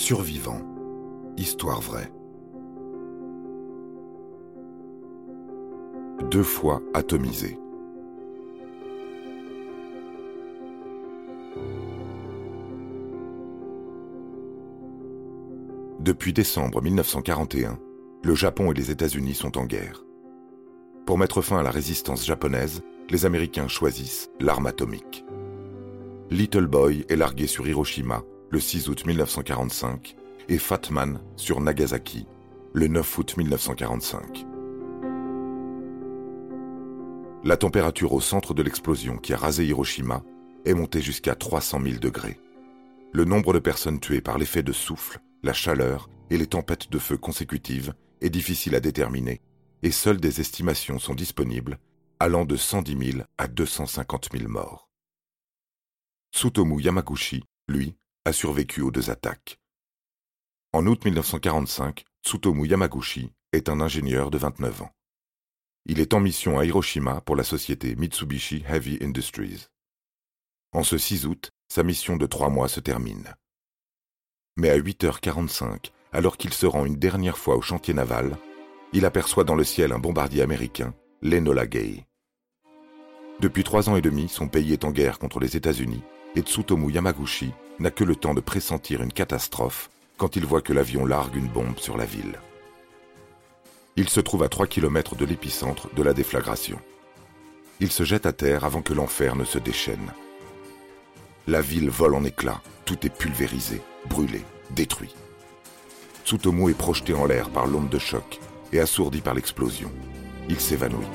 Survivant. Histoire vraie. Deux fois atomisé. Depuis décembre 1941, le Japon et les États-Unis sont en guerre. Pour mettre fin à la résistance japonaise, les Américains choisissent l'arme atomique. Little Boy est largué sur Hiroshima le 6 août 1945 et Fatman sur Nagasaki le 9 août 1945. La température au centre de l'explosion qui a rasé Hiroshima est montée jusqu'à 300 000 degrés. Le nombre de personnes tuées par l'effet de souffle, la chaleur et les tempêtes de feu consécutives est difficile à déterminer et seules des estimations sont disponibles allant de 110 000 à 250 000 morts. Tsutomu Yamaguchi, lui, a survécu aux deux attaques. En août 1945, Tsutomu Yamaguchi est un ingénieur de 29 ans. Il est en mission à Hiroshima pour la société Mitsubishi Heavy Industries. En ce 6 août, sa mission de trois mois se termine. Mais à 8h45, alors qu'il se rend une dernière fois au chantier naval, il aperçoit dans le ciel un bombardier américain, l'Enola Gay. Depuis trois ans et demi, son pays est en guerre contre les États-Unis et Tsutomu Yamaguchi n'a que le temps de pressentir une catastrophe quand il voit que l'avion largue une bombe sur la ville. Il se trouve à 3 km de l'épicentre de la déflagration. Il se jette à terre avant que l'enfer ne se déchaîne. La ville vole en éclats, tout est pulvérisé, brûlé, détruit. Tsutomu est projeté en l'air par l'onde de choc et assourdi par l'explosion. Il s'évanouit.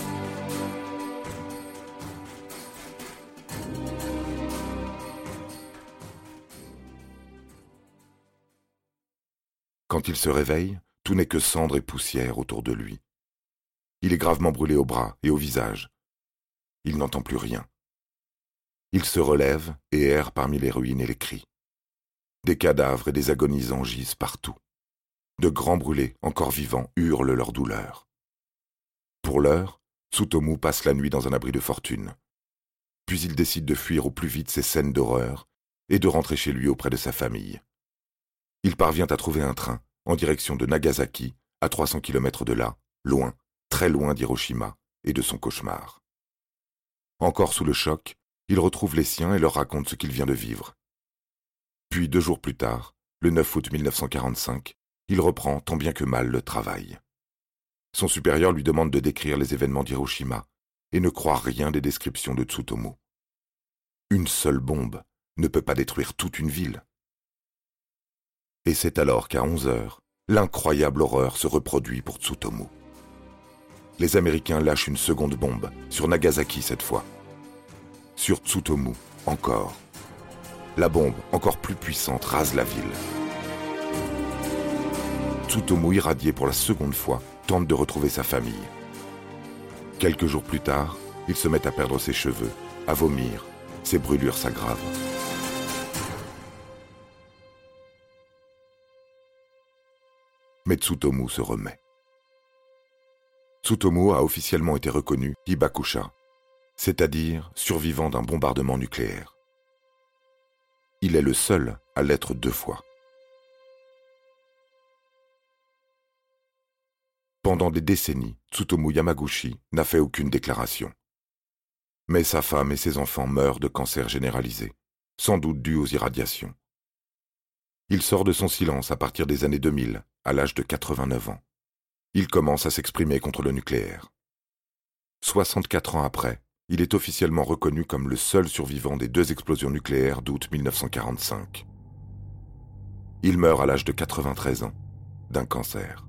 Quand il se réveille, tout n'est que cendre et poussière autour de lui. Il est gravement brûlé au bras et au visage. Il n'entend plus rien. Il se relève et erre parmi les ruines et les cris. Des cadavres et des agonisants gisent partout. De grands brûlés, encore vivants, hurlent leur douleur. Pour l'heure, Tsutomu passe la nuit dans un abri de fortune. Puis il décide de fuir au plus vite ces scènes d'horreur et de rentrer chez lui auprès de sa famille il parvient à trouver un train en direction de Nagasaki, à 300 km de là, loin, très loin d'Hiroshima et de son cauchemar. Encore sous le choc, il retrouve les siens et leur raconte ce qu'il vient de vivre. Puis deux jours plus tard, le 9 août 1945, il reprend tant bien que mal le travail. Son supérieur lui demande de décrire les événements d'Hiroshima et ne croit rien des descriptions de Tsutomu. Une seule bombe ne peut pas détruire toute une ville. Et c'est alors qu'à 11 heures, l'incroyable horreur se reproduit pour Tsutomu. Les Américains lâchent une seconde bombe, sur Nagasaki cette fois. Sur Tsutomu, encore. La bombe, encore plus puissante, rase la ville. Tsutomu, irradié pour la seconde fois, tente de retrouver sa famille. Quelques jours plus tard, il se met à perdre ses cheveux, à vomir, ses brûlures s'aggravent. Mais Tsutomu se remet. Tsutomu a officiellement été reconnu Hibakusha, c'est-à-dire survivant d'un bombardement nucléaire. Il est le seul à l'être deux fois. Pendant des décennies, Tsutomu Yamaguchi n'a fait aucune déclaration. Mais sa femme et ses enfants meurent de cancer généralisé, sans doute dû aux irradiations. Il sort de son silence à partir des années 2000, à l'âge de 89 ans. Il commence à s'exprimer contre le nucléaire. 64 ans après, il est officiellement reconnu comme le seul survivant des deux explosions nucléaires d'août 1945. Il meurt à l'âge de 93 ans, d'un cancer.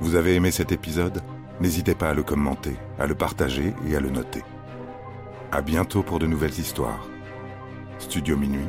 Vous avez aimé cet épisode? N'hésitez pas à le commenter, à le partager et à le noter. À bientôt pour de nouvelles histoires. Studio Minuit,